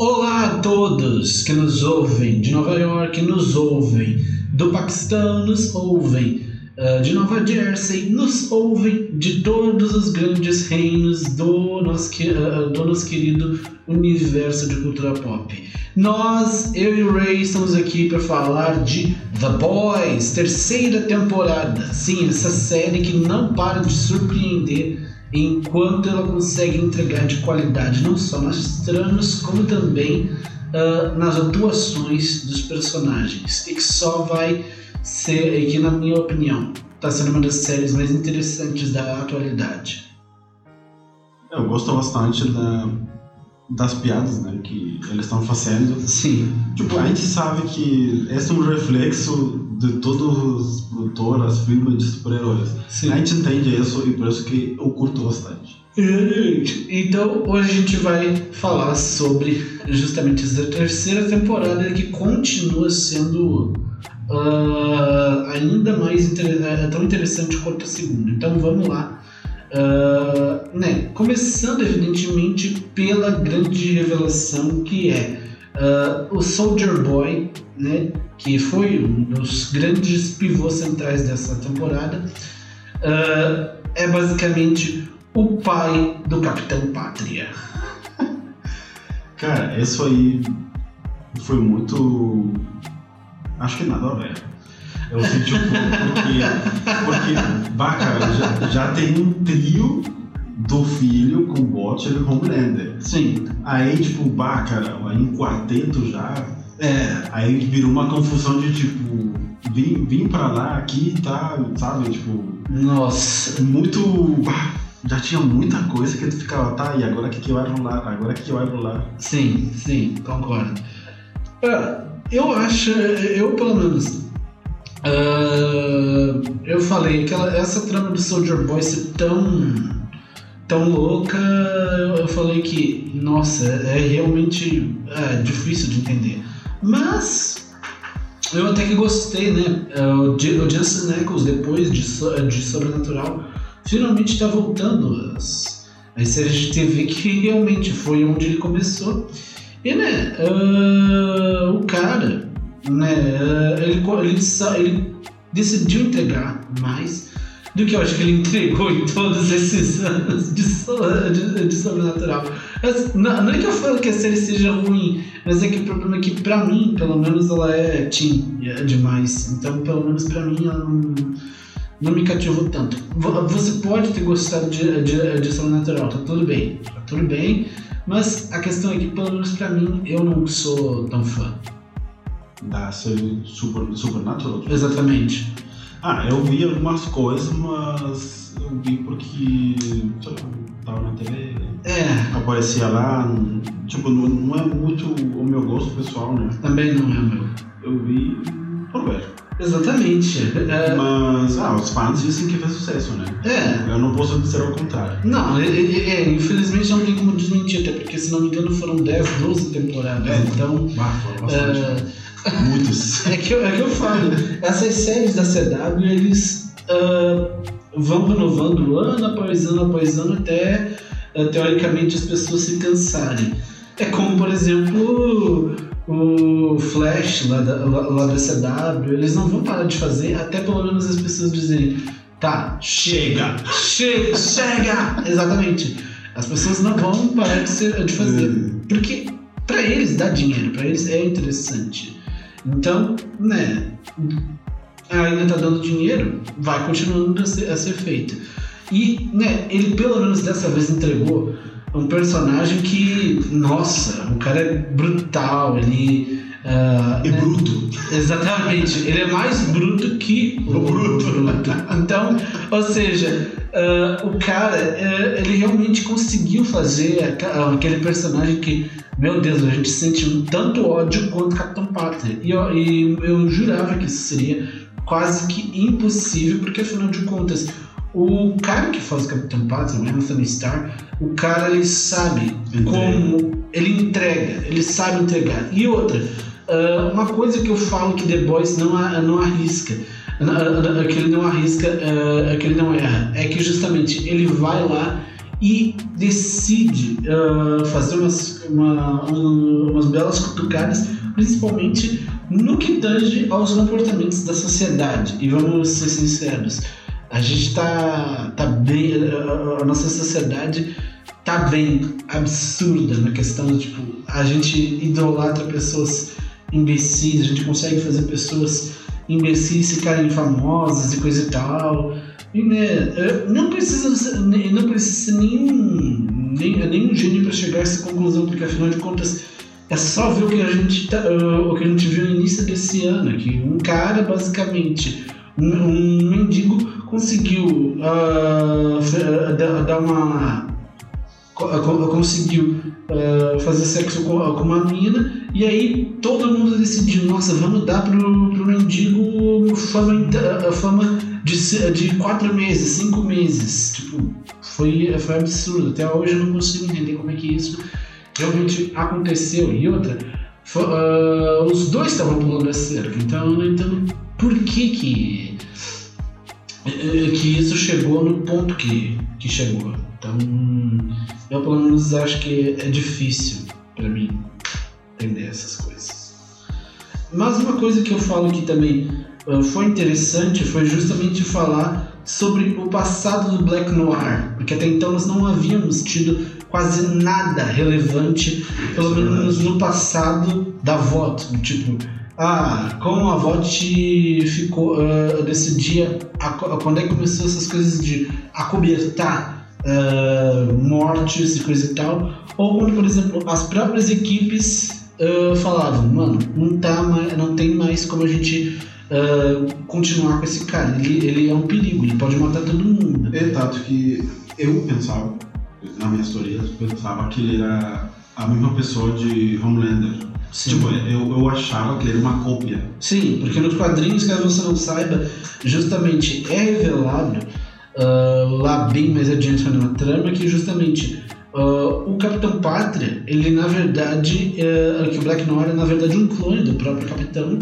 Olá a todos que nos ouvem de Nova York, nos ouvem do Paquistão, nos ouvem uh, de Nova Jersey, nos ouvem de todos os grandes reinos do nosso, uh, do nosso querido universo de cultura pop. Nós, eu e o Ray, estamos aqui para falar de The Boys, terceira temporada. Sim, essa série que não para de surpreender enquanto ela consegue entregar de qualidade não só nas tramas, como também uh, nas atuações dos personagens. E que só vai ser, e que na minha opinião, está sendo uma das séries mais interessantes da atualidade. Eu gosto bastante da, das piadas né, que eles estão fazendo. Sim. Tipo, a gente sabe que esse é um reflexo de todos os produtores, filmes de super-heróis. A gente entende isso e por isso que eu curto bastante. Então, hoje a gente vai falar sobre justamente essa terceira temporada que continua sendo uh, ainda mais inter é, tão interessante quanto a segunda. Então, vamos lá. Uh, né? Começando, evidentemente, pela grande revelação que é uh, o Soldier Boy, né? que foi um dos grandes pivôs centrais dessa temporada, uh, é basicamente o pai do Capitão Pátria. Cara, isso aí foi muito. Acho que nada a ver. Eu um pouco porque. Porque, bah, cara, já, já tem um trio do filho com o Bot e Homelander. Sim. Aí, tipo, bah, cara, aí um quarteto já é, aí virou uma confusão de tipo, vim, vim pra lá, aqui e tá, sabe? Tipo. Nossa. Muito. Já tinha muita coisa que tu ficava, tá, e agora o que, que vai rolar? Agora o que, que vai rolar? Sim, sim, concordo. Uh, eu acho, eu pelo menos. Uh, eu falei que ela, essa trama do Soldier Boy ser tão tão louca, eu falei que, nossa, é realmente é, difícil de entender. Mas eu até que gostei, né? É, o Jensen Ackles, depois de, de Sobrenatural, finalmente está voltando às, às séries de TV que realmente foi onde ele começou. E, né, uh, o cara, né, uh, ele, ele, ele decidiu entregar mais do que eu acho que ele entregou em todos esses anos de, de, de sobrenatural. Mas, não, não, é que eu falo que a série seja ruim, mas é que o problema é que, pra mim, pelo menos, ela é teen é demais. Então, pelo menos pra mim, ela não, não me cativou tanto. Você pode ter gostado de, de, de sobrenatural, tá tudo bem, tá tudo bem. Mas a questão é que, pelo menos pra mim, eu não sou tão fã. Da série super, Supernatural? Exatamente. Ah, eu vi algumas coisas, mas eu vi porque, sei lá, tava na TV, é. aparecia lá, tipo, não, não é muito o meu gosto pessoal, né? Também não é o meu. Eu vi por ver. Exatamente. É... Mas, ah, os fãs dizem que fez sucesso, né? É. Eu não posso dizer o contrário. Não, é, é, é, infelizmente não tem como desmentir, até porque, se não me engano, foram 10, 12 temporadas. É, então. Ah, foram bastante. Muitos. é, que eu, é que eu falo, essas séries da CW, eles uh, vão renovando ano após ano após ano até, uh, teoricamente, as pessoas se cansarem. É como, por exemplo, o Flash lá da, lá da CW, eles não vão parar de fazer até pelo menos as pessoas dizerem tá, chega, chega, chega! Exatamente. As pessoas não vão parar de, ser, de fazer. É. Porque para eles dá dinheiro, para eles é interessante. Então, né, ainda tá dando dinheiro, vai continuando a ser, a ser feito. E, né, ele pelo menos dessa vez entregou um personagem que, nossa, o cara é brutal, ele. Uh, é né? bruto. Exatamente, ele é mais bruto que o bruto. bruto. Então, ou seja, uh, o cara, uh, ele realmente conseguiu fazer aquele personagem que meu Deus, a gente sente tanto ódio quanto Capitão Pátria. E eu, e eu jurava que isso seria quase que impossível, porque afinal de contas, o cara que faz o Capitão Pátria, o Anthony Starr, o cara ele sabe entrega. como ele entrega, ele sabe entregar. E outra, uh, uma coisa que eu falo que The Boys não, não arrisca, uh, que ele não arrisca, que ele não erra, é que justamente ele vai lá e decide uh, fazer uma, uma, algumas belas cutucadas, principalmente no que tange aos comportamentos da sociedade. E vamos ser sinceros, a gente tá, tá bem. A nossa sociedade tá bem absurda na questão tipo, a gente idolatra pessoas imbecis, a gente consegue fazer pessoas imbecis ficarem famosas e coisa e tal. E, né, não precisa, não precisa ser nenhum, nem, nenhum gênio para chegar a essa conclusão, porque afinal de contas é só ver o que a gente, tá, o que a gente viu no início desse ano, que um cara basicamente, um, um mendigo conseguiu uh, dar uma conseguiu uh, fazer sexo com, com, uma mina e aí todo mundo decidiu, nossa, vamos dar pro, pro mendigo fama, fama de, de quatro meses, cinco meses. Tipo, foi, foi absurdo. Até hoje eu não consigo entender como é que isso realmente aconteceu. E outra, foi, uh, os dois estavam pulando a cerca, então não entendo por que que, eh, que isso chegou no ponto que, que chegou. Então, eu pelo menos acho que é difícil para mim entender essas coisas. Mas uma coisa que eu falo que também uh, foi interessante foi justamente falar sobre o passado do Black Noir, porque até então nós não havíamos tido quase nada relevante, pelo menos no passado da VOT, tipo, ah, como a VOT ficou, uh, decidia a, quando é que começou essas coisas de acobertar uh, mortes e coisa e tal, ou quando, por exemplo, as próprias equipes uh, falavam, mano, não, tá mais, não tem mais como a gente uh, continuar com esse cara, ele, ele é um perigo, ele pode matar todo mundo. É tanto que eu pensava, na minha história, eu pensava que ele era a mesma pessoa de Homelander. Sim. Tipo, eu, eu achava que ele era uma cópia. Sim, porque nos quadrinhos, caso você não saiba, justamente é revelado uh, lá bem mais adiante na trama que justamente uh, o Capitão Pátria, ele na verdade, uh, que o Black Noir é na verdade um clone do próprio Capitão.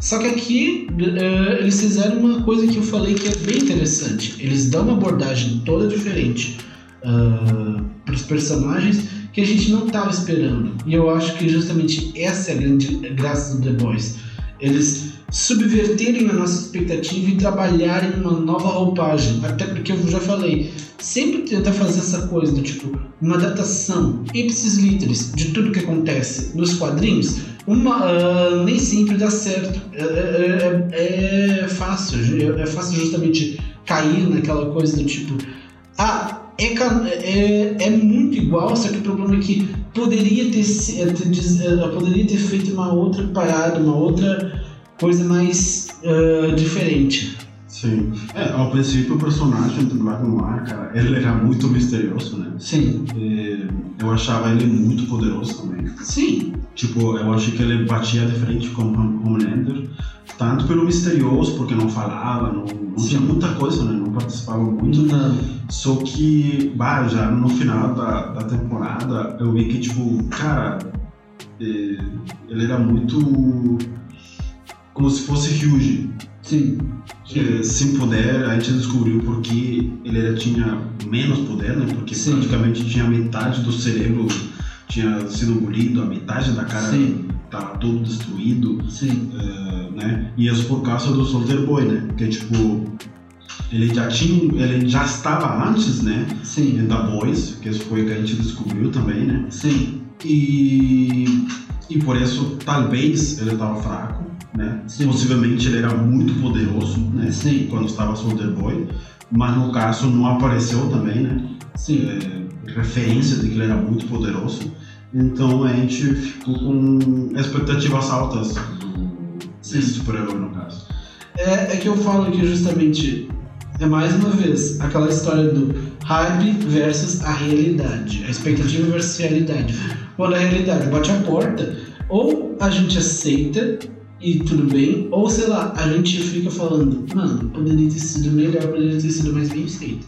Só que aqui uh, eles fizeram uma coisa que eu falei que é bem interessante. Eles dão uma abordagem toda diferente uh, para os personagens que a gente não estava esperando. E eu acho que justamente essa é a grande graça do The Boys. Eles subverterem a nossa expectativa e trabalharem uma nova roupagem. Até porque eu já falei, sempre tenta fazer essa coisa do tipo, uma adaptação ipsis literis de tudo que acontece nos quadrinhos, uma, uh, nem sempre dá certo. É, é, é, é fácil, é fácil justamente cair naquela coisa do tipo, ah, é, é, é, muito igual, só que o problema é que poderia ter, ter, poderia ter feito uma outra parada, uma outra coisa mais uh, diferente. Sim. É, ao princípio o personagem do Black Noir, cara, ele era muito misterioso, né? Sim. E eu achava ele muito poderoso também. Sim. Tipo, eu achei que ele batia de frente com o Homelander, tanto pelo misterioso, porque não falava, não, não tinha muita coisa, né? Não participava muito. Não. Só que, bah, já no final da, da temporada, eu vi que, tipo, cara, eh, ele era muito como se fosse Huge. Sim. É, sem poder, a gente descobriu porque ele tinha menos poder, né? Porque Sim. praticamente tinha metade do cérebro tinha sido engolido, a metade da cara estava todo destruído, Sim. Uh, né? E isso por causa do Soldier Boy, né? Porque tipo ele já tinha, ele já estava antes, né? Sim. Da Boys, que isso foi que a gente descobriu também, né? Sim. E e por isso talvez ele estava fraco né? Sim. Possivelmente ele era muito poderoso, né? Sim. Quando estava Soldier Boy, mas no caso não apareceu também, né? Sim. É, referência de que ele era muito poderoso. Então a gente ficou com expectativas altas do super-herói no caso. É, é que eu falo que justamente é mais uma vez aquela história do hype versus a realidade, a expectativa versus a realidade. Quando a realidade bate a porta, ou a gente aceita e tudo bem, ou sei lá, a gente fica falando, mano, poderia ter sido melhor, poderia ter sido mais bem feito.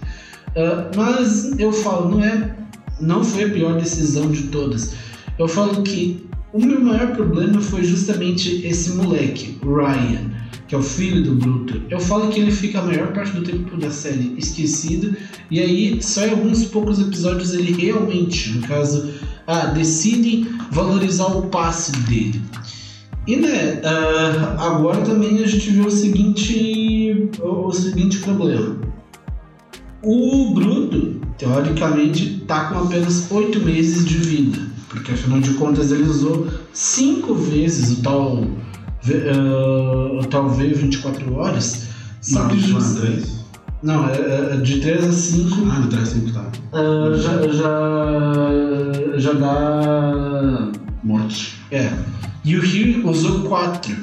Uh, mas eu falo, não é, não foi a pior decisão de todas. Eu falo que o meu maior problema foi justamente esse moleque, Ryan, que é o filho do Bruto. Eu falo que ele fica a maior parte do tempo da série esquecido, e aí só em alguns poucos episódios ele realmente, no caso ah, valorizar o passe dele. E né, uh, agora também a gente vê o seguinte, o, seguinte problema. O Bruto, teoricamente, está com apenas oito meses de vida, porque afinal de contas ele usou cinco vezes o tal, uh, o tal V24 horas. Só que just... Não, é, é de 3 a 5. Ah, de 3 a 5 tá. Uh, já, já, já dá. Morte. É. E o Rio usou 4.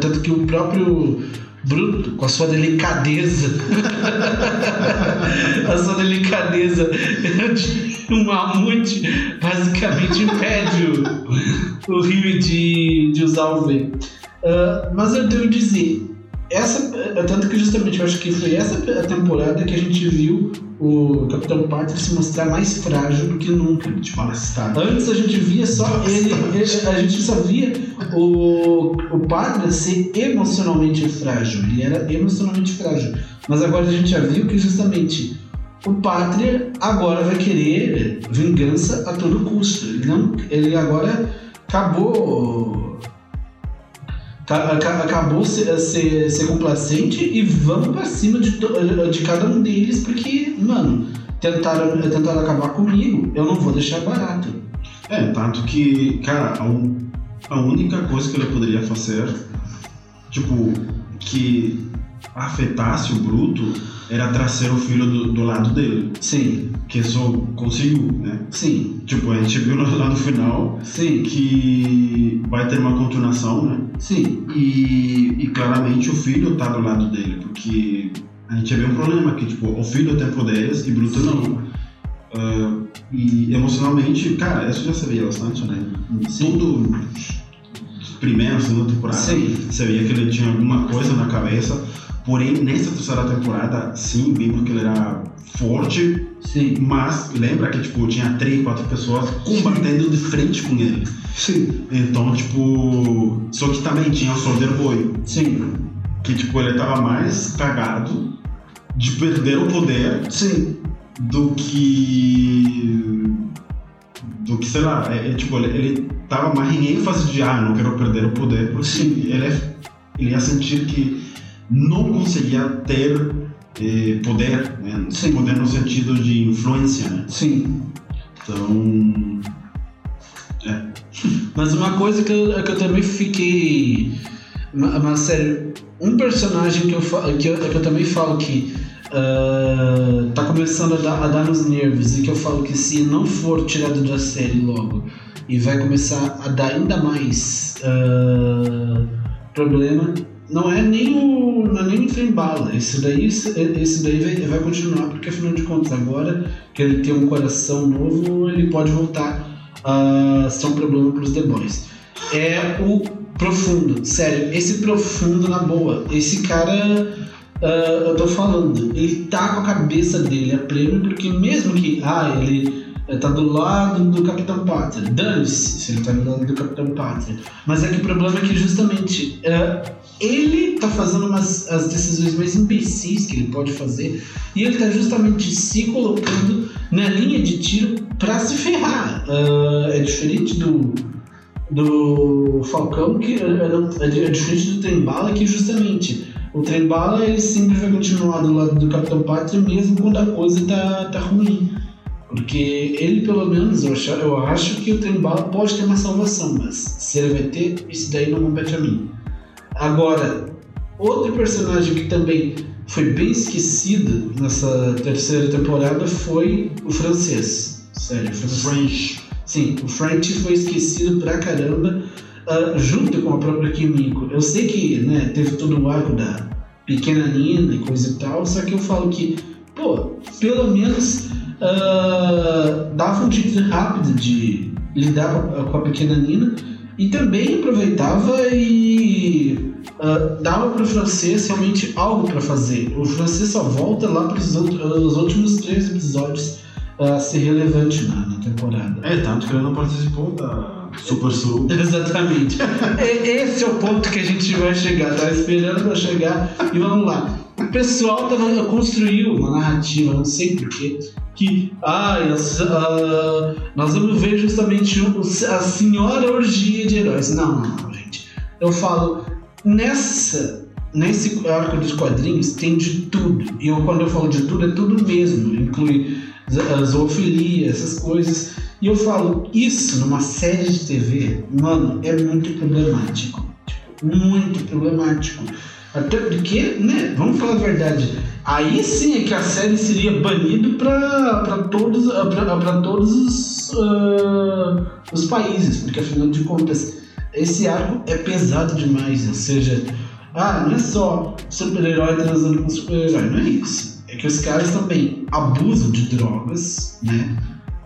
Tanto que o próprio Bruto, com a sua delicadeza, a sua delicadeza. De um mamute, basicamente impede o, o Rio de, de usar o V. Uh, mas eu devo dizer, essa, tanto que justamente eu acho que foi essa a temporada que a gente viu o Capitão Pátria se mostrar mais frágil do que nunca. Tipo, Anastácio. Antes a gente via só ele, ele, a gente só via o, o Pátria ser emocionalmente frágil. Ele era emocionalmente frágil. Mas agora a gente já viu que justamente o Pátria agora vai querer vingança a todo custo. Ele, não, ele agora acabou acabou ser, ser, ser complacente e vamos pra cima de, de cada um deles, porque, mano, tentaram, tentaram acabar comigo, eu não vou deixar barato. É, tanto que, cara, a, a única coisa que ele poderia fazer, tipo, que afetasse o Bruto era trazer o filho do, do lado dele. Sim. Que só conseguiu, né? Sim. Tipo, a gente viu lá no final Sim. que vai ter uma continuação, né? Sim. E, e claramente o filho tá do lado dele, porque a gente vê um problema que, tipo, o filho tem poderes e Bruto Sim. não. Uh, e emocionalmente, cara, isso já se via bastante, né? Sim. Tudo primeira, segunda temporada, Sim. você via que ele tinha alguma coisa na cabeça Porém, nessa terceira temporada, sim, vimos que ele era forte, sim. mas lembra que tipo, tinha três, quatro pessoas combatendo sim. de frente com ele. Sim. Então, tipo. Só que também tinha o Soldier Boy. Sim. Que tipo, ele tava mais cagado de perder o poder. Sim. Do que. Do que, sei lá, é, é, tipo, ele, ele tava mais em ênfase de ah, não quero perder o poder, porque Sim. ele, é, ele ia sentir que não conseguia ter eh, poder, né? poder no sentido de influência, né? Sim. Então, é. Mas uma coisa que eu, que eu também fiquei, mas sério, um personagem que eu, que eu, que eu também falo que uh, tá começando a dar, a dar nos nervos e que eu falo que se não for tirado da série logo e vai começar a dar ainda mais uh, problema não é nem o, não é nem o trem bala. Esse daí, esse daí vai, vai continuar, porque afinal de contas, agora que ele tem um coração novo, ele pode voltar a ser um problema para os The Boys. É o profundo, sério, esse profundo na boa. Esse cara, uh, eu tô falando, ele tá com a cabeça dele a prêmio, porque mesmo que, ah, ele tá do lado do Capitão Pátria. Dane-se se ele tá do lado do Capitão Pátria. Mas é que o problema é que justamente uh, ele tá fazendo umas, as decisões mais imbecis que ele pode fazer e ele tá justamente se colocando na linha de tiro para se ferrar. Uh, é diferente do, do Falcão, que é, é, é diferente do Trembala, que justamente o Trembala ele sempre vai continuar do lado do Capitão Pátria mesmo quando a coisa tá, tá ruim. Porque ele, pelo menos, eu acho, eu acho que o Trembala pode ter uma salvação, mas se ele vai ter, isso daí não compete a mim. Agora, outro personagem que também foi bem esquecido nessa terceira temporada foi o francês. Sério, o French. Sim, o French foi esquecido pra caramba, uh, junto com a própria Kimiko. Eu sei que né, teve todo o arco da pequena Nina e coisa e tal, só que eu falo que, pô, pelo menos uh, dava um jeito rápido de lidar com a, pequena Nina e também aproveitava e uh, dava para o francês realmente algo para fazer. O francês só volta lá para os últimos três episódios a ser relevante na, na, temporada. É, tanto que ele não participou da Super Sul. Exatamente. Esse é o ponto que a gente vai chegar. Tava esperando para chegar e vamos lá. O pessoal tava, construiu uma narrativa, não sei porquê, que ah, uh, nós vamos ver justamente a senhora orgia de heróis. Não, não, não, gente. Eu falo, nessa, nesse arco dos quadrinhos tem de tudo. E eu, quando eu falo de tudo, é tudo mesmo. Inclui zoofilia, essas coisas. E eu falo, isso numa série de TV, mano, é muito problemático. Tipo, muito problemático. Até porque, né, vamos falar a verdade, aí sim é que a série seria banido para todos, pra, todos os, uh, os países, porque afinal de contas, esse arco é pesado demais, ou seja, ah, não é só super-herói transando com super-herói, não é isso. É que os caras também abusam de drogas, né?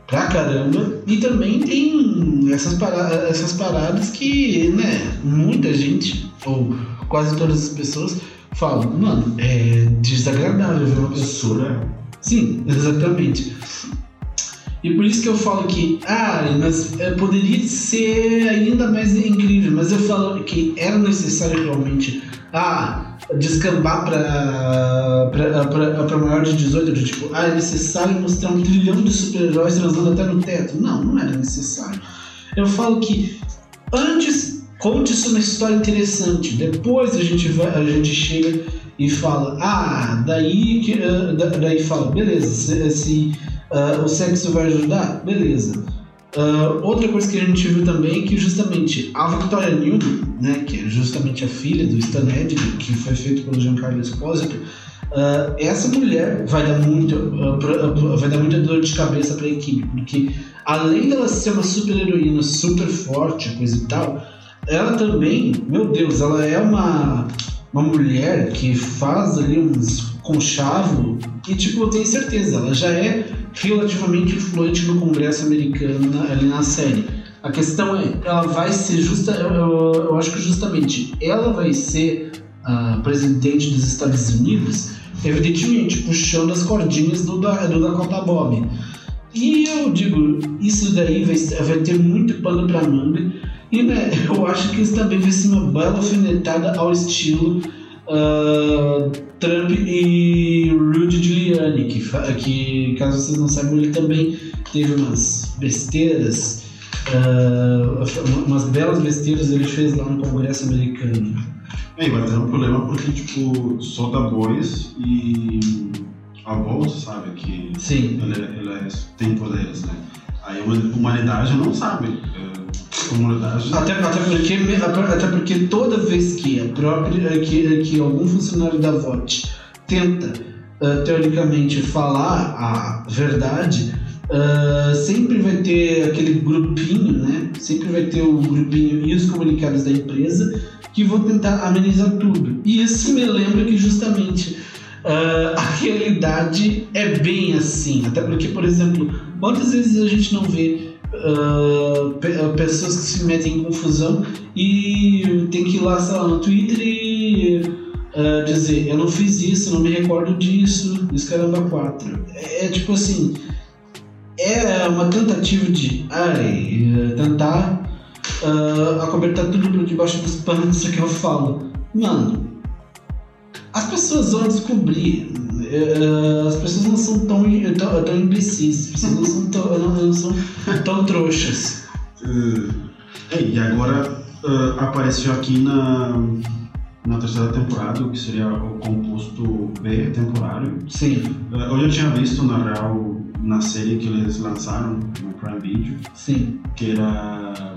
Pra caramba. E também tem essas, paradas, essas paradas que, né, muita gente, ou quase todas as pessoas, falam, mano, é desagradável ver uma pessoa. Sim, exatamente. E por isso que eu falo que, ah, mas é, poderia ser ainda mais incrível, mas eu falo que era necessário realmente, ah, descambar para maior de 18, de tipo, ah, é necessário mostrar um trilhão de super-heróis transando até no teto. Não, não era necessário. Eu falo que antes conte isso uma história interessante, depois a gente, vai, a gente chega e fala, ah, daí que uh, daí fala, beleza, se, se uh, o sexo vai ajudar, beleza. Uh, outra coisa que a gente viu também é que justamente a Victoria Newman, né, que é justamente a filha do Stan Edgar, que foi feito pelo Giancarlo Esposito, uh, essa mulher vai dar muito, uh, pra, vai dar muita dor de cabeça para a equipe, porque além dela ser uma super heroína, super forte, coisa e tal, ela também, meu Deus, ela é uma uma mulher que faz ali uns conchavo e tipo eu tenho certeza, ela já é relativamente influente no Congresso americano ali na série. A questão é, ela vai ser justa, eu, eu, eu acho que justamente ela vai ser a presidente dos Estados Unidos, evidentemente puxando as cordinhas do, do Dakota Bob. E eu digo, isso daí vai, vai ter muito pano para manga. E né, eu acho que isso também vai ser uma bela alfinetada ao estilo uh, Trump e Rudy Giuliani, que, que caso vocês não saibam, ele também teve umas besteiras, uh, umas belas besteiras ele fez lá no Congresso americano. É, vai ter um problema porque, tipo, só bois e a bolsa, sabe, que Sim. Ela, ela tem poderes, né? Aí a humanidade não sabe. É, Até, até, porque, até porque toda vez que a própria que, que algum funcionário da VOT tenta uh, teoricamente falar a verdade, uh, sempre vai ter aquele grupinho, né? Sempre vai ter o grupinho e os comunicados da empresa que vão tentar amenizar tudo. E isso me lembra que justamente uh, a realidade é bem assim. Até porque, por exemplo, quantas vezes a gente não vê uh, pessoas que se metem em confusão e tem que ir lá, sei lá, no Twitter e uh, dizer eu não fiz isso, não me recordo disso, isso caramba quatro. É, é tipo assim, é uma tentativa de ai, tentar uh, acobertar tudo por debaixo dos panos que eu falo. Mano, as pessoas vão descobrir as pessoas não são tão, tão, tão imbecis, as pessoas não são tão, não, são tão trouxas. Uh, e agora uh, apareceu aqui na, na terceira temporada, o que seria o composto B temporário. Sim. Uh, eu já tinha visto, na real, na série que eles lançaram no Prime Video. Sim. Que era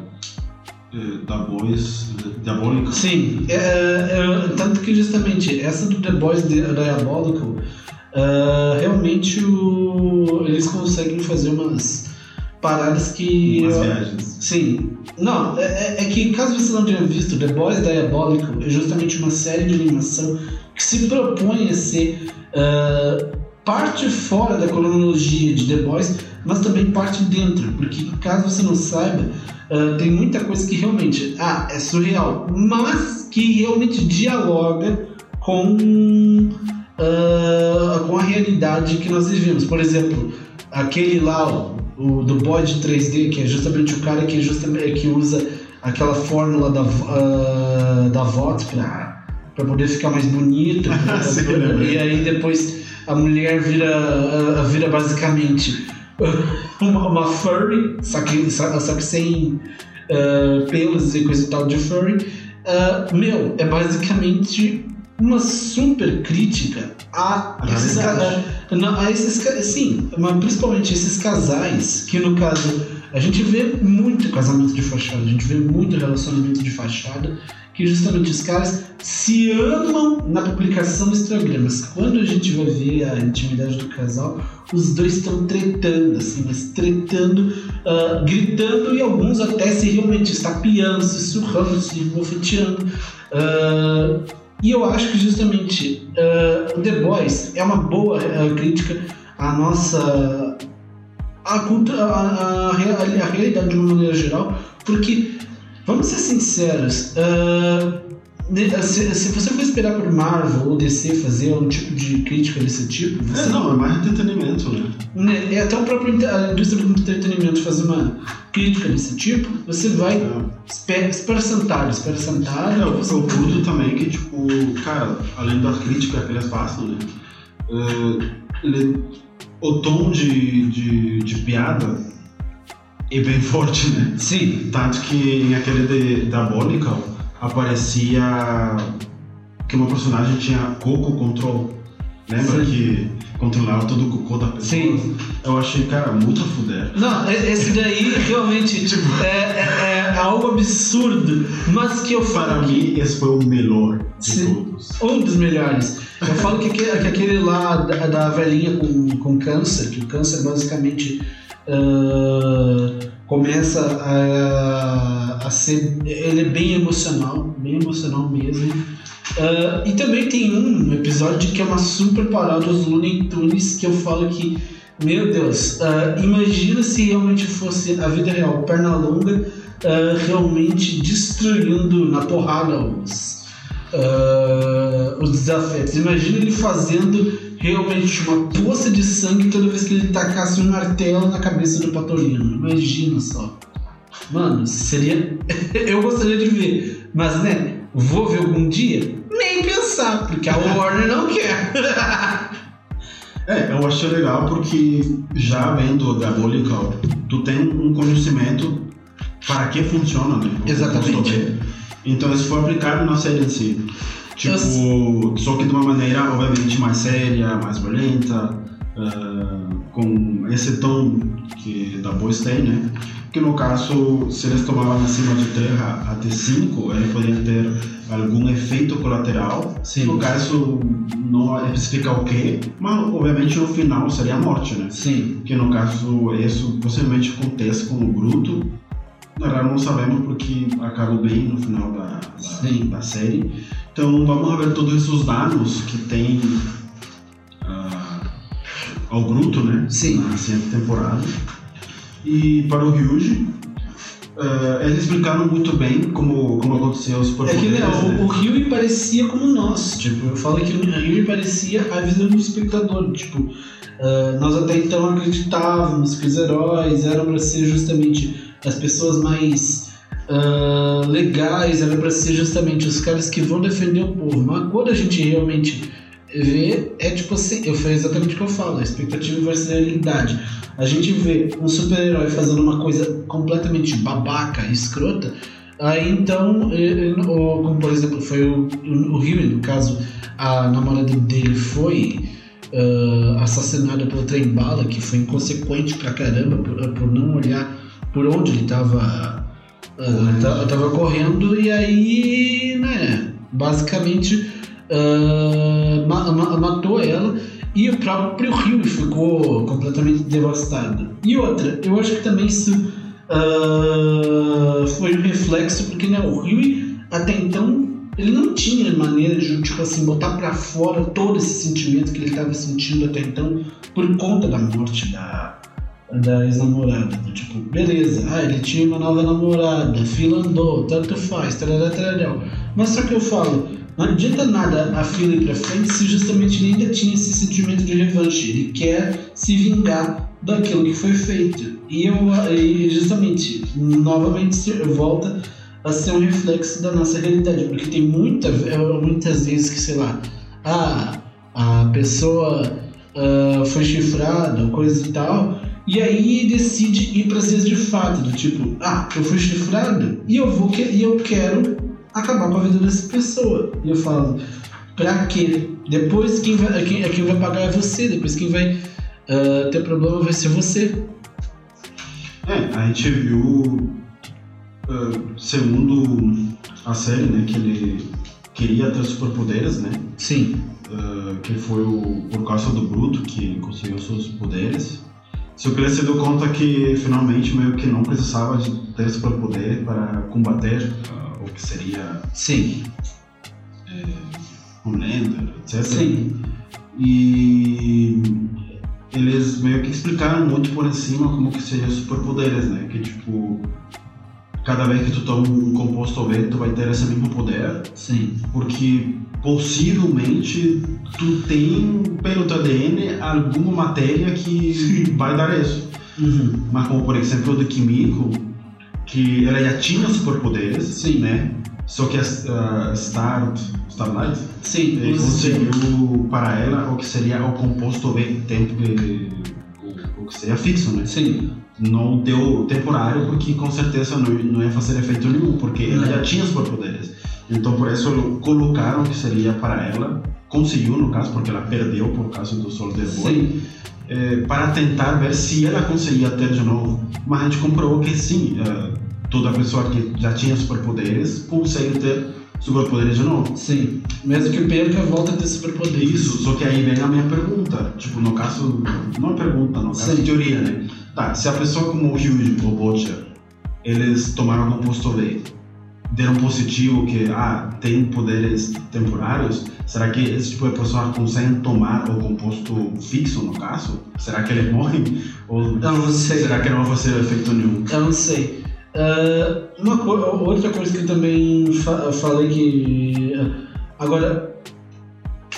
da Boys Diabolical. Sim, é, é, tanto que justamente essa do The Boys Diabolical Uh, realmente o, eles conseguem fazer umas paradas que. Umas viagens. Sim. Não, é, é, é, que caso você não tenha visto, The Boys Diabolical é justamente uma série de animação que se propõe a ser uh, parte fora da cronologia de The Boys, mas também parte dentro, porque caso você não saiba, uh, tem muita coisa que realmente ah, é surreal, mas que realmente dialoga com uh, com a realidade que nós vivemos. Por exemplo, aquele lá, o, o do bode 3D, que é justamente o cara que, justamente, que usa aquela fórmula da, uh, da VOT para pra poder ficar mais bonito. pra- Sim, pra- né? e aí depois a mulher vira, ah, vira basicamente uma, uma furry, só que, só, só que sem ah, pelos e coisa e tal de furry. Ah, meu, é basicamente uma super crítica a, A esses, realidade. ca- não, a esses ca- sim, mas principalmente esses casais que no caso a gente vê muito casamento de fachada, a gente vê muito relacionamento de fachada, que justamente os caras se amam na publicação do Instagram, mas quando a gente vai ver a intimidade do casal, os dois estão tretando, assim, mas tretando, ah, gritando e alguns até se realmente estapeando, se surrando, se bofeteando. Ah, e eu acho que justamente o The Boys é uma boa ah, crítica à nossa. à, à, à, rea- à realidade de uma maneira geral, porque, vamos ser sinceros, ne- se, se você for esperar por Marvel ou DC fazer um tipo de crítica desse tipo, É, não, é mais entretenimento, né? né, e até o próprio a indústria do entretenimento fazer uma crítica desse tipo, você vai É. espera, espera sentado, espera sentado. É, eu curto também que, tipo, cara, além da crítica que eles façam, né? eh, ele- o tom de, de, de piada é bem forte, né? Sim, Tanto que em aquele de Diabolical aparecia que uma personagem tinha coco control. Lembra Sim. que controlava todo o cocô da pessoa? Sim. Eu achei, cara, muito a fuder. Não, esse daí realmente é, é- é algo absurdo, mas que eu Para falo que mim, esse foi o melhor de Sim. todos. um dos melhores. Eu falo que aquele, que aquele lá da, da velhinha com, com câncer, que o câncer basicamente ah, começa a, a ser. Ele é bem emocional, bem emocional mesmo. Ah, e também tem um episódio que é uma super paródia dos Looney Tunes que eu falo que, meu Deus, ah, imagina se realmente fosse a vida real, perna longa, ah, realmente destruindo na porrada os, os desafetos. Imagina ele fazendo realmente uma poça de sangue toda vez que ele tacasse um martelo na cabeça do Patolino. Imagina só. Mano, seria. Eu gostaria de ver, mas né, vou ver algum dia? Nem pensar, porque a Warner não quer. É, eu achei legal porque já vendo o Diabolical, tu tem um conhecimento para que funciona, né? Exatamente. Então isso foi aplicado na série em si. Tipo, só que de uma maneira obviamente mais séria, mais violenta, ah, com esse tom que da Boys tem, né? Que no caso, se eles tomavam acima de terra até 5, ele poderia ter algum efeito colateral. Sim. No caso, não especifica o que, mas obviamente no final seria a morte, né? Sim. Que no caso, isso possivelmente acontece com o Bruto. Na verdade, não sabemos porque acabou bem no final da, da, da série. Então, vamos ver todos esses danos que tem ah, ao Bruto, né? Sim. Na segunda temporada. E para o Ryuji, ah, eles explicaram muito bem como, como aconteceu os É que superpoderes, né, o, Rio parecia como nós. Tipo, eu falo que o Rio parecia a visão do espectador. Tipo, ah, nós até então acreditávamos que os heróis eram para ser justamente as pessoas mais ah, legais, eram para ser justamente os caras que vão defender o povo. Mas quando a gente realmente vê, é tipo assim, eu falei exatamente o que eu falo, a expectativa versus a realidade. A gente vê um super-herói fazendo uma coisa completamente babaca, escrota, aí então, como por exemplo foi o, o no caso, a namorada dele foi ah, assassinada pelo trem bala, que foi inconsequente pra caramba por, por não olhar por onde ele tava, ah, ta- tava correndo, e aí, né, basicamente ah, ma- ma- matou ela e o próprio Rio ficou completamente devastado. E outra, eu acho que também isso ah, foi um reflexo, porque né, o Rio até então ele não tinha maneira de tipo assim botar pra fora todo esse sentimento que ele estava sentindo até então por conta da morte da da ex-namorada, tipo, beleza, ah, ele tinha uma nova namorada, fila andou, tanto faz, tarará, tarará. Mas só que eu falo, não adianta nada a fila ir pra frente se justamente ele ainda tinha esse sentimento de revanche. Ele quer se vingar daquilo que foi feito. E eu e justamente, novamente volta a ser um reflexo da nossa realidade, porque tem muita, é, muitas vezes que, sei lá, ah, a pessoa uh, foi chifrada, coisa e tal, e aí decide ir para as vias de fato, do tipo, ah, eu fui chifrado e eu vou e eu quero acabar com a vida dessa pessoa. E eu falo, pra quê? Depois quem vai, quem, quem vai pagar é você, depois quem vai uh, ter problema vai ser você. É, a gente viu, uh, segundo a série, né, que ele queria ter superpoderes, né? Sim. Uh, que foi o, por causa do Bruto que ele conseguiu seus poderes. Deu conta que finalmente meio que não precisava de ter superpoder para combater uh, o que seria. Sim. É, Homelander, etc. Sim. E eles meio que explicaram muito por cima como que seria superpoderes, né? Que tipo, cada vez que tu toma um composto V, tu vai ter esse mesmo poder. Sim. Porque possivelmente tu tem pelo teu ADN alguma matéria que vai dar isso. Uhum. Mas como por exemplo o de Kimiko, que ela já tinha superpoderes, Sim. né? Só que a uh, Star, Starlight Sim, conseguiu para ela o que seria o composto V tempo que, o, que seria fixo, né? Sim. Não deu temporário porque com certeza não, não ia fazer efeito nenhum, porque ela já tinha superpoderes. Então por isso colocaram que seria para ela, conseguiu no caso, porque ela perdeu por causa do Soldier Boy, eh, para tentar ver se ela conseguia ter de novo. Mas a gente comprovou que sim, eh, toda pessoa que já tinha superpoderes consegue ter superpoderes de novo. Sim. Mesmo que perca, volta a ter superpoderes. Isso, só que aí vem a minha pergunta. Tipo, no caso. Não é pergunta, no caso Sim. de teoria, né? Tá, se a pessoa como o Ryuji ou o Butcher, eles tomaram composto V, deram positivo que, ah, tem poderes temporários, será que esse tipo de pessoa conseguem tomar o composto fixo, no caso? Será que eles morrem? Ou Eu não sei. será que não vai fazer efeito nenhum? Eu não sei. Ah, uma co outra coisa que eu também fa falei que. Agora.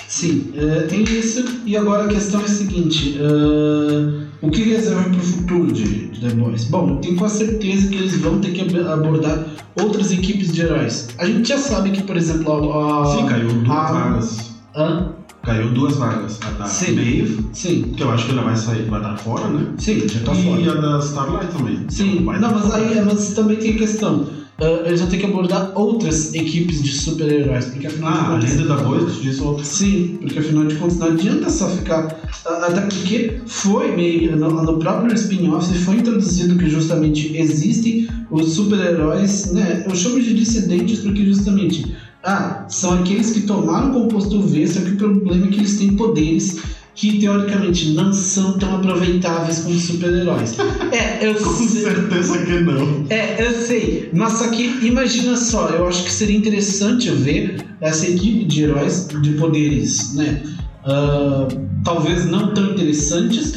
Sim, eh, tem isso. E agora a questão é a seguinte: ah, o que reserva para o futuro de, de The Boys? Bom, tenho quase certeza que eles vão ter que ab- abordar outras equipes de heróis. A gente já sabe que, por exemplo, a. a Sim, caiu ah, vagas. Hã? Caiu duas vagas. A da Sim. Maeve, Sim, que eu acho que ela vai sair, vai dar fora, né? sim, já tá e fora. a da Starlight também. Sim, Vai não, mas aí mas também tem questão. ah, eles vão ter que abordar outras equipes de super-heróis, porque afinal de Ah, contas. além da Boys, tu disse outro. Sim, porque afinal de contas não adianta só ficar. ah, Até porque foi meio. No, no próprio spin-off foi introduzido que justamente existem os super-heróis, né? Eu chamo de dissidentes porque justamente. Ah, são aqueles que tomaram composto V, só que o problema é que eles têm poderes que teoricamente não são tão aproveitáveis como super-heróis. É, eu Com sei. certeza que não. É, eu sei. Mas só que imagina só, eu acho que seria interessante ver essa equipe de heróis de poderes, né? Ah, talvez não tão interessantes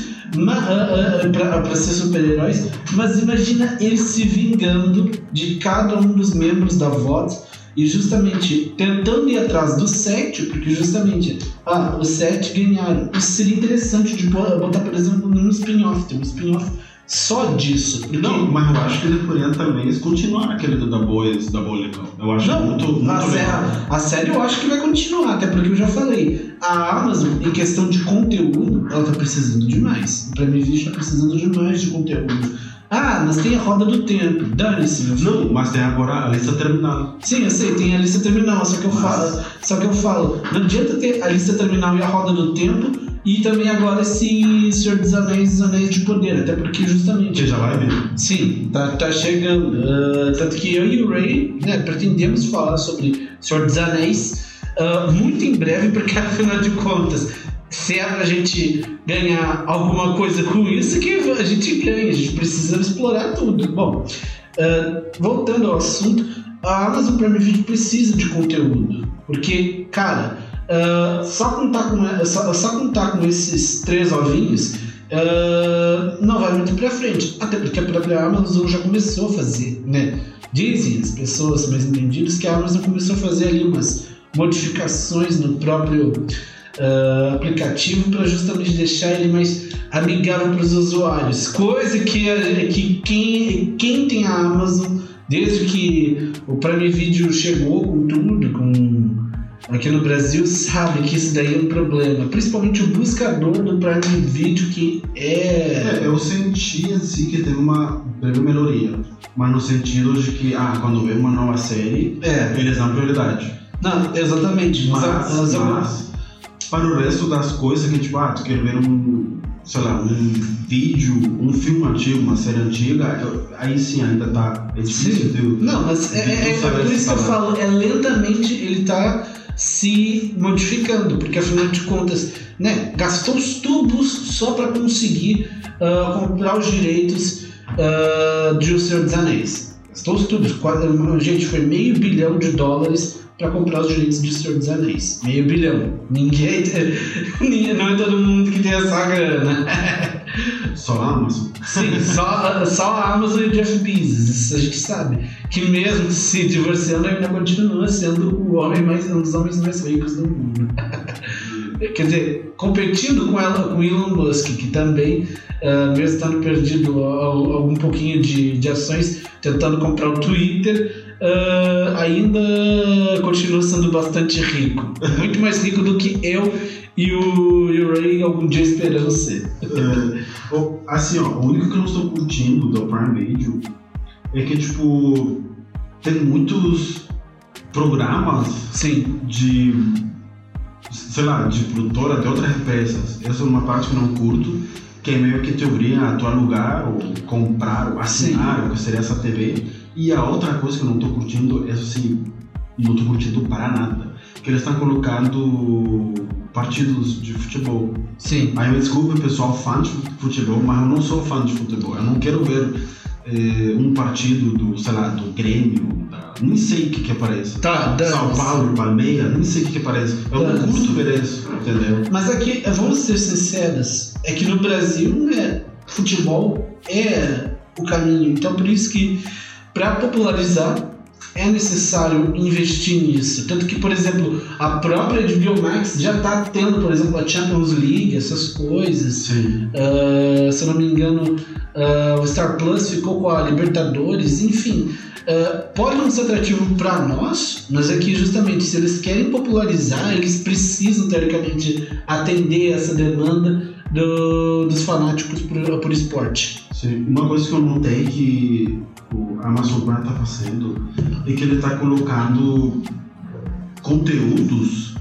para ser super-heróis, mas imagina eles se vingando de cada um dos membros da VOD e justamente tentando ir atrás do sete, porque justamente, ah, os sete ganharam. Isso seria interessante de bo- botar, por exemplo, num spin-off, tem um spin-off só disso. Porque Não, mas eu acho que ele poderia também continuar aquele do da Boys, da Boa Legal. Eu acho Não, muito, muito a, série, a série eu acho que vai continuar, até porque eu já falei. A Amazon, em questão de conteúdo, ela tá precisando demais. O Prime Video tá precisando demais de conteúdo. Ah, mas tem a roda do tempo. Dane-se, meu filho. Não, mas tem agora a lista terminal. Sim, eu sei, tem a lista terminal, só que eu Mas- falo. Só que eu falo, não adianta ter a lista terminal e a roda do tempo e também agora esse Senhor dos Anéis e os Anéis de Poder, até porque justamente. Que já vai vir. Sim, tá, tá chegando. Ah, tanto que eu e o Ray né, pretendemos falar sobre Senhor dos Anéis ah, muito em breve, porque afinal de contas, se é pra gente ganhar alguma coisa com isso, que a gente ganha, a gente precisa explorar tudo. Bom, ah, voltando ao assunto, a Amazon Prime Video precisa de conteúdo, porque, cara, ah, só, contar com, só, só contar com esses três ovinhos ah, não vai muito pra frente. Até porque a própria Amazon já começou a fazer, né? Dizem as pessoas mais entendidas que a Amazon começou a fazer ali umas modificações no próprio ah, aplicativo para justamente deixar ele mais amigável para os usuários. Coisa que, a- que quem, quem tem a Amazon desde que o Prime Video chegou com tudo, com aqui no Brasil, sabe que isso daí é um problema. Principalmente o buscador do Prime Video, que é. É, eu senti assim que teve uma breve melhoria. Mas no sentido de que, ah, quando vem uma nova série, É. eles dão prioridade. Não, exatamente. Mas, Mas, mas- para o resto das coisas que, tipo, ah, tu quer ver um, sei lá, um vídeo, um filme antigo, uma série antiga, eu- aí sim ainda tá. É difícil. Não, mas é, é- é saber por isso que eu falo, é lentamente ele tá se modificando, porque afinal de contas, né, gastou os tubos só para conseguir ah, comprar os direitos ah, de O Senhor dos Anéis. Gastou os tubos, quase, gente, foi meio bilhão de dólares para comprar os direitos de O Senhor dos Anéis. Meio bilhão. Ninguém- não é todo mundo que tem essa grana. Só a Amazon. Sim, só, só a Amazon e o Jeff Bezos, isso a gente sabe. Que mesmo se divorciando, ainda continua sendo o homem mais, um dos homens mais ricos do mundo. Quer dizer, competindo com ela, com Elon Musk, que também, ah, mesmo estando perdido al- algum pouquinho de, de ações, tentando comprar o Twitter, ah, ainda continua sendo bastante rico. Muito mais rico do que eu e o, e o Ray algum dia esperamos ser. É, assim, ó, o único que eu não estou curtindo do Prime Video é que, tipo, tem muitos programas Sim, de, sei lá, de produtora de outras peças. Essa é uma parte que eu não curto, que é meio que te obriga a tu alugar ou comprar ou assinar, o que seria essa TV. E a outra coisa que eu não tô curtindo é assim, não tô curtindo para nada, que eles estão colocando partidos de futebol. sim. Aí me desculpe pessoal fã de futebol, mas eu não sou fã de futebol. Eu não quero ver eh, um partido do, sei lá, do Grêmio, da, nem sei o que que aparece. Tá, São dane-se. Paulo, Palmeiras, nem sei o que que aparece. Eu não Dane-se. curto ver isso, entendeu? Mas aqui, vamos ser sinceros, é que no Brasil, né, futebol é o caminho. Então, por isso que, para popularizar, é necessário investir nisso. Tanto que, por exemplo, a própria HBO Max já está tendo, por exemplo, a Champions League, essas coisas. Ah, se eu não me engano, ah, o Star Plus ficou com a Libertadores, enfim. ah, pode não ser atrativo para nós, mas é que justamente se eles querem popularizar, eles precisam, teoricamente, atender essa demanda do- dos fanáticos por, por esporte. Sim. Uma coisa que eu notei que o Amazon Prime tá fazendo é que ele tá colocando conteúdos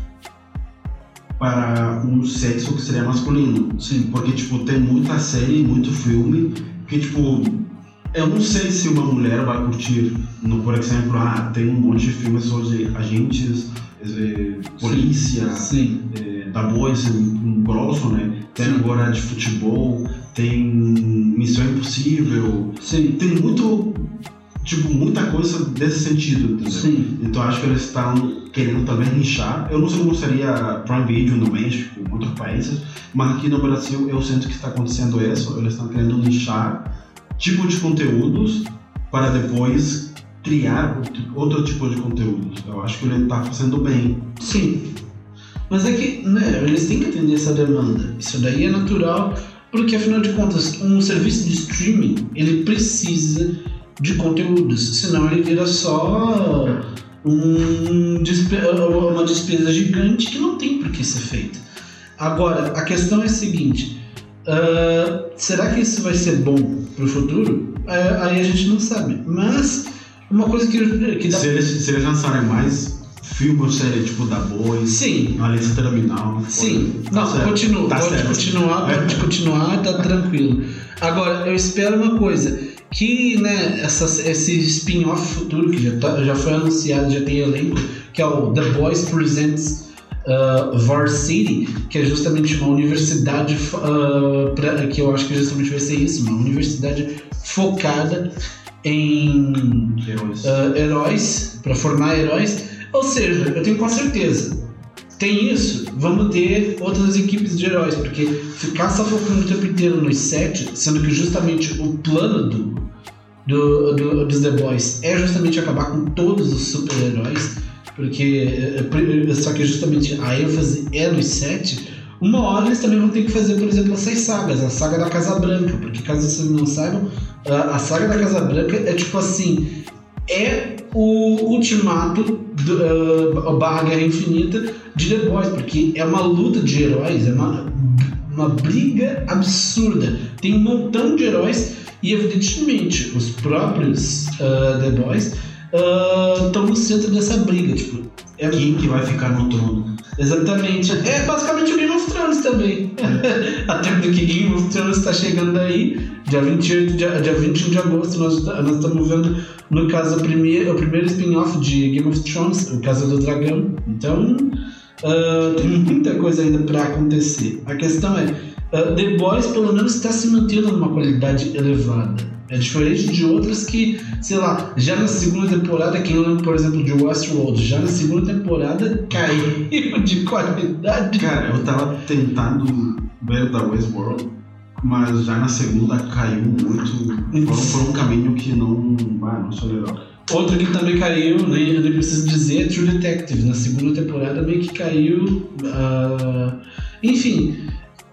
para um sexo que seria masculino. Sim. Porque, tipo, tem muita série, muito filme, que, tipo, eu não sei se uma mulher vai curtir. No, por exemplo, ah, tem um monte de filmes sobre agentes, eh, polícia, Sim. eh, da boa, esse um grosso, né? Tem Sim. agora de futebol, tem Missão Impossível, Sim. tem muito, tipo, muita coisa desse sentido, entendeu? Sim. Então acho que eles estão querendo também nichar. Eu não sei como seria Prime Video no México, em outros países, mas aqui no Brasil eu sinto que está acontecendo isso. Eles estão querendo nichar tipo de conteúdos para depois criar outro- tipo de conteúdos. Eu acho que ele está fazendo bem. Sim. Mas é que né, eles têm que atender essa demanda. Isso daí é natural, porque afinal de contas, um serviço de streaming ele precisa de conteúdos, senão ele vira só um uma despesa gigante que não tem por que ser feita. Agora, a questão é a seguinte: ah, será que isso vai ser bom para o futuro? É, aí a gente não sabe. Mas uma coisa que, que dá Se eles, se eles lançarem mais filmes ou série tipo da Boys, Sim, a lista terminal. Sim, tá não, certo. continua, Tá pode certo. continuar, pode continuar, tá tranquilo. Agora, eu espero uma coisa, que né, essa, esse spin-off futuro que já, tá- já foi anunciado, já tem elenco, que é o The Boys Presents uh, Varsity, que é justamente uma universidade, uh, pra- que eu acho que justamente vai ser isso, uma universidade focada em Heróis. ah, heróis, para formar heróis. Ou seja, eu tenho com certeza, tem isso, vamos ter outras equipes de heróis, porque ficar só focando o tempo inteiro nos sete, sendo que justamente o plano do, do, do- dos The Boys é justamente acabar com todos os super-heróis, porque eh, eh, só que justamente a ênfase é nos sete. Uma hora eles também vão ter que fazer, por exemplo, essas sagas, a saga da Casa Branca, porque caso vocês não saibam, a, a saga da Casa Branca é tipo assim, é o ultimato do, uh, barra Guerra Infinita de The Boys, porque é uma luta de heróis, é uma, uma briga absurda. Tem um montão de heróis e, evidentemente, os próprios uh, The Boys estão uh, no centro dessa briga. Tipo, é... Quem que vai ficar no trono? Exatamente. É basicamente o Game of Thrones também. Até porque Game of Thrones está chegando aí, dia 28, dia, dia 21 de agosto, nós, estamos vendo, no caso, o primeiro, o primeiro spin-off de Game of Thrones, o Casa do Dragão. Então, uh, tem muita coisa ainda para acontecer. A questão é, uh, The Boys pelo menos está se mantendo numa qualidade elevada. É diferente de outras que, sei lá, já na segunda temporada, quem lembra, por exemplo, de Westworld, já na segunda temporada caiu de qualidade. Cara, eu tava tentando ver da Westworld, mas já na segunda caiu muito. Foram por um caminho que não. Ah, não sou legal. Outro que também caiu, nem, nem preciso dizer, é True Detective. Na segunda temporada meio que caiu. Uh... Enfim,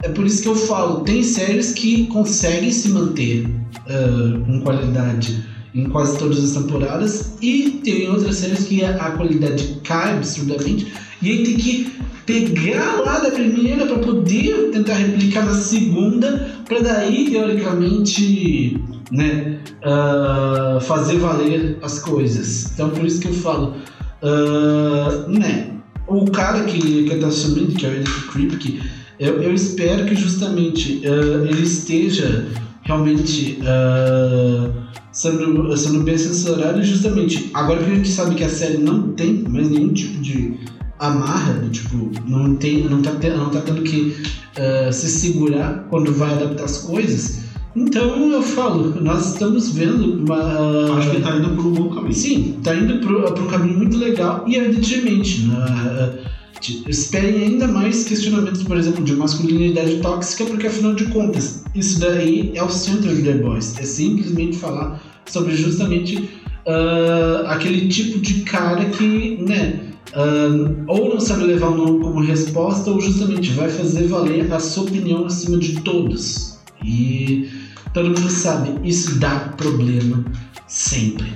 é por isso que eu falo, tem séries que conseguem se manter uh, com qualidade em quase todas as temporadas e tem outras séries que a, qualidade cai absurdamente. E aí tem que pegar lá da primeira para poder tentar replicar na segunda para daí teoricamente né uh, fazer valer as coisas. Então por isso que eu falo uh, né o cara que, que tá assumindo que é o Eric Kripke eu, eu espero que justamente uh, ele esteja realmente uh, sendo, sendo bem assessorado justamente agora que a gente sabe que a série não tem mais nenhum tipo de amarra, tipo, não, tem, não, tá, não tá tendo que uh, se segurar quando vai adaptar as coisas. Então eu falo, nós estamos vendo uma. Acho que está indo por um bom caminho. Sim, está indo para um caminho muito legal e evidentemente. Uh, esperem ainda mais questionamentos, por exemplo, de masculinidade tóxica, porque afinal de contas, isso daí é o centro de The Boys. É simplesmente falar sobre justamente uh, aquele tipo de cara que, né, uh, ou não sabe levar o nome como resposta, ou justamente vai fazer valer a sua opinião acima de todos. E todo mundo sabe, isso dá problema sempre.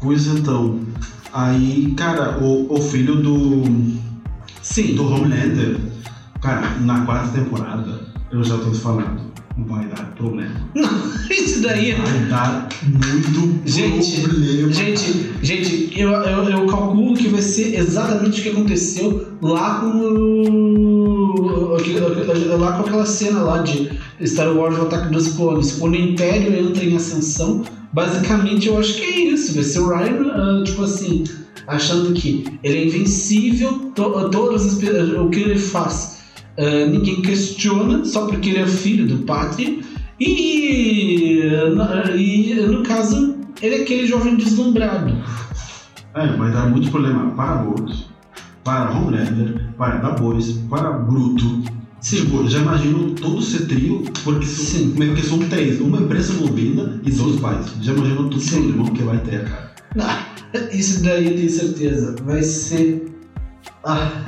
pois então, Aí, cara, o, o filho do. Sim. Do Homelander, cara, na quarta temporada, eu já tô te falando, vai dar problema. Não, isso daí. É vai dar muito gente, problema. Gente, gente, eu, eu, eu calculo que vai ser exatamente o que aconteceu lá com. Lá com aquela cena lá de Star Wars O Ataque dos Clones. Quando o Império entra em ascensão Basicamente, eu acho que é isso. Vai ser o Ryan, uh, tipo assim, achando que ele é invencível, to todas as, o que ele faz uh, ninguém questiona, só porque ele é filho do pátria. E, e no caso, ele é aquele jovem deslumbrado. É, vai dar muito problema para Boros, para Homelander, para Dabois, para Bruto, Sim. Tipo, já imagino todo esse trio, porque são, meio que são três, uma empresa envolvida e dois pais. Já imagino todo Sim. irmão que vai ter, cara. Não, isso daí eu tenho certeza. Vai ser. Ah,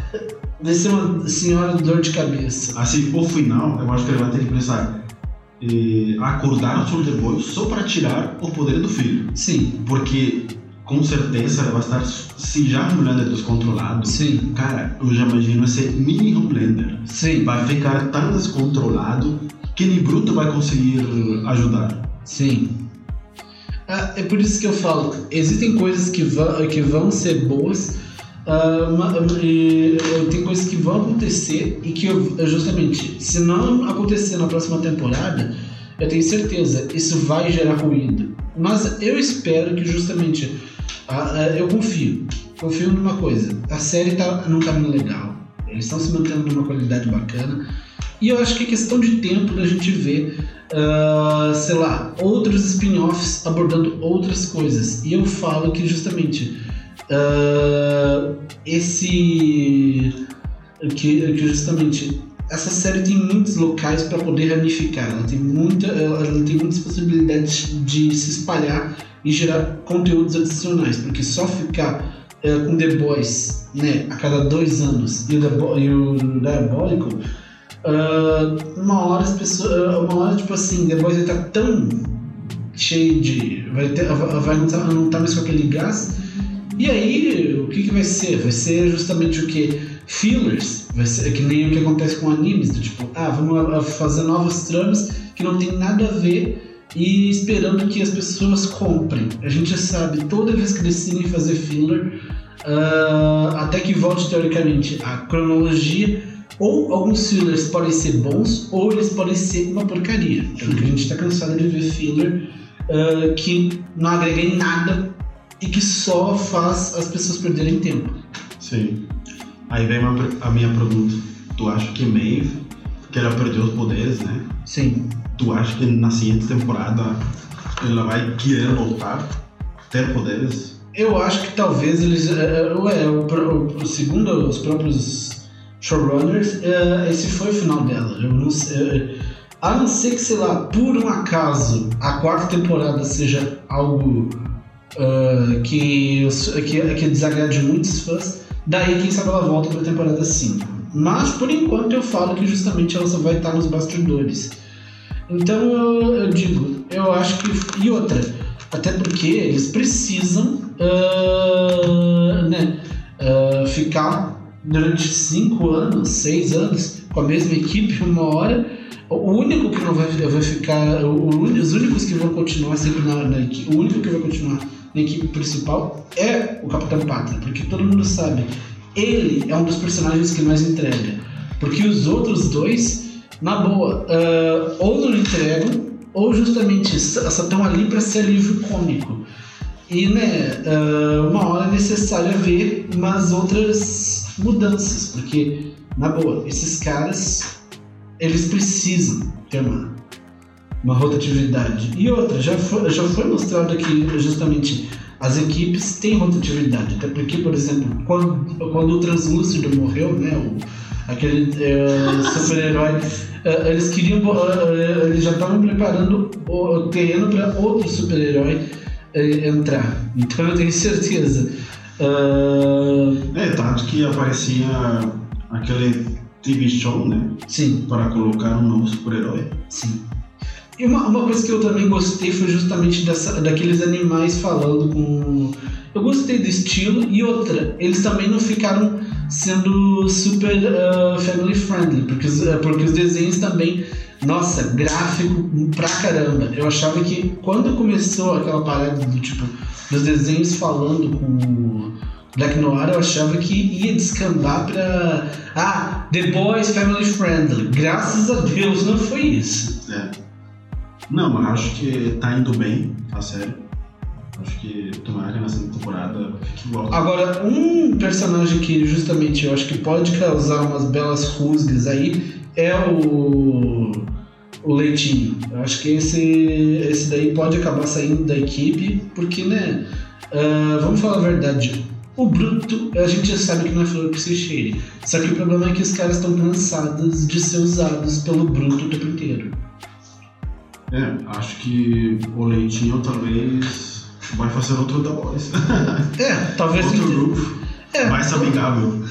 vai ser uma senhora dor de cabeça. Assim, o final, eu acho que ele vai ter que pensar. Eh, acordar o Soldier Boy só para tirar o poder do filho. Sim. Porque com certeza ela vai estar. Se já Homelander é descontrolado, Sim. cara, eu já imagino esse mini Homelander. Sim. Vai ficar tão descontrolado que nem Bruto vai conseguir ajudar. Sim. Ah, é por isso que eu falo, existem coisas que vão, que vão ser boas, uh, uma, e, tem coisas que vão acontecer e que eu, justamente, se não acontecer na próxima temporada, eu tenho certeza, isso vai gerar ruído. Mas eu espero que justamente ah, é, eu confio. Confio numa coisa. A série tá num caminho legal. Eles estão se mantendo numa qualidade bacana. E eu acho que é questão de tempo da gente ver, uh, sei lá, outros spin-offs abordando outras coisas. E eu falo que justamente uh, esse. Que, que justamente essa série tem muitos locais para poder ramificar. Ela tem, muita, ela tem muitas possibilidades de se espalhar e gerar conteúdos adicionais, porque só ficar é, com The Boys né, a cada dois anos e o, e o Diabólico, uh, uma hora as pessoas. Uma hora, tipo assim, The Boys vai estar tão cheio de. vai, ter, vai não estar não tá mais com aquele gás. E aí, o que, que vai ser? Vai ser justamente o que? Fillers. Vai ser que nem o que acontece com animes, do tipo, ah, vamos fazer novas tramas que não tem nada a ver e esperando que as pessoas comprem. A gente sabe, toda vez que decidem fazer filler, uh, até que volte teoricamente a cronologia, ou alguns fillers podem ser bons, ou eles podem ser uma porcaria. Porque a gente está cansado de ver filler uh, que não agrega em nada e que só faz as pessoas perderem tempo. Sim. Aí vem a minha pergunta. Tu acha que Maeve, que ela perdeu os poderes, né? Sim. Tu acha que na seguinte temporada ela vai querer voltar, ter poderes? Eu acho que talvez eles. É, ué, o, o, segundo os próprios showrunners, é, esse foi o final dela. Eu não sei, a não ser que, sei lá, por um acaso a quarta temporada seja algo uh, que, que, que desagrade muitos fãs, daí quem sabe ela volta para a temporada 5. Mas por enquanto eu falo que justamente ela só vai estar nos bastidores. Então eu, eu digo, eu acho que. E outra, até porque eles precisam uh, né, uh, ficar durante 5 anos, 6 anos com a mesma equipe, uma hora. O único que não vai, vai ficar. O, os únicos que vão continuar sempre na, na equipe. O único que vai continuar na equipe principal é o Capitão Pátria, porque todo mundo sabe, ele é um dos personagens que mais entrega. Porque os outros dois, na boa, uh, ou não entregam, ou justamente só estão ali para ser alívio cômico. E, né, uh, uma hora é necessário ver umas outras mudanças, porque, na boa, esses caras, eles precisam ter uma uma rotatividade. E outra, já foi, já foi mostrado que justamente as equipes têm rotatividade, até porque, por exemplo, quando, quando o Translúcido morreu, né, o, aquele é, super-herói, é, eles queriam, é, eles já estavam preparando o terreno para outro super-herói entrar. Então eu tenho certeza. É, tanto que aparecia aquele TV show, né? Sim. Para colocar um novo super-herói. Sim. E uma, uma coisa que eu também gostei foi justamente dessa, daqueles animais falando com. Eu gostei do estilo e outra, eles também não ficaram sendo super uh, family friendly, porque os, uh, porque os desenhos também, nossa, gráfico pra caramba. Eu achava que quando começou aquela parada do tipo, dos desenhos falando com Black Noir, eu achava que ia descambar pra. Ah, The Boys Family Friendly. Graças a Deus não foi isso. É. Não, mas acho que tá indo bem, a série. Acho que tomara que segunda temporada fique igual. Agora, um personagem que justamente eu acho que pode causar umas belas rusgas aí é o. O Leitinho. Eu acho que esse, esse daí pode acabar saindo da equipe, porque, né? Uh, vamos falar a verdade. O Bruto, a gente já sabe que não é flor que se cheire. Só que o problema é que os caras estão cansados de ser usados pelo Bruto o tempo inteiro. É, acho que o Leitinho talvez vai fazer outro da Boys. É, talvez. outro grupo. É, mais amigável.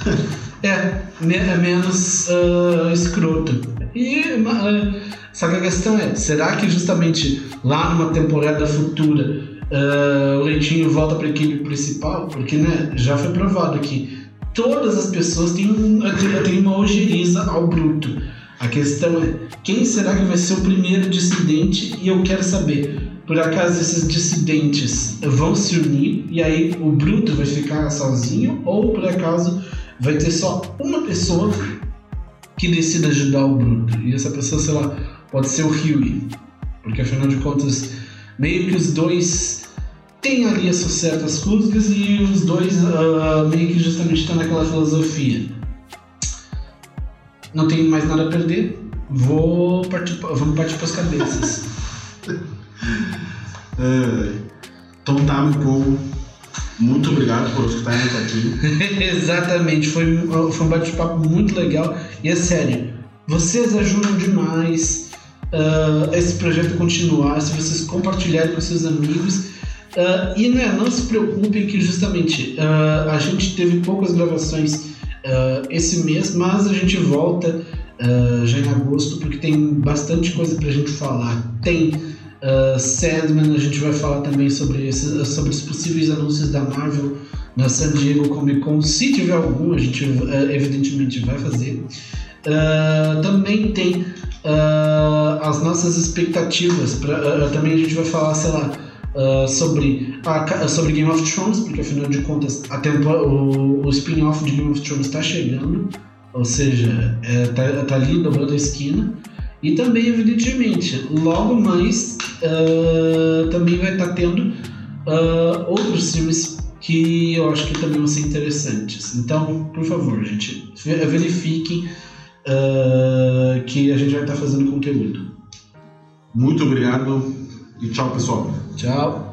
É, é menos uh, escroto. E uh, só que a questão é, será que justamente lá numa temporada futura uh, o Leitinho volta para a equipe principal? Porque né, já foi provado que todas as pessoas têm, têm uma ojeriza ao bruto. A questão é quem será que vai ser o primeiro dissidente? E eu quero saber. Por acaso esses dissidentes vão se unir e aí o Bruto vai ficar sozinho? Ou por acaso vai ter só uma pessoa que decida ajudar o Bruto? E essa pessoa, sei lá, pode ser o Huey, porque afinal de contas meio que os dois têm ali as suas certas rusgas e os dois uh, meio que justamente estão naquela filosofia não tenho mais nada a perder, vou partir, vamos partir para as cabeças. é, então tá, meu povo. Muito obrigado por estarem aqui. Exatamente, foi, foi um bate-papo muito legal. E é sério, vocês ajudam demais uh, esse projeto continuar se vocês compartilharem com seus amigos. Uh, e né, não se preocupem que justamente uh, a gente teve poucas gravações uh, esse mês, mas a gente volta uh, já em agosto porque tem bastante coisa pra gente falar. Tem Uh, Sandman, a gente vai falar também sobre, esses, sobre os possíveis anúncios da Marvel na San Diego Comic Con. Se tiver algum, a gente evidentemente vai fazer. Também tem as nossas expectativas. Pra, também a gente vai falar, sei lá, sobre, a, sobre Game of Thrones, porque afinal de contas a tempo, o, o spin-off de Game of Thrones está chegando. Ou seja, é, tá, tá ali dobrando a esquina. E também, evidentemente, logo mais uh, também vai estar tá tendo uh, outros filmes que eu acho que também vão ser interessantes. Então, por favor, gente, verifiquem uh, que a gente vai estar tá fazendo conteúdo. Muito obrigado e tchau, pessoal. Tchau.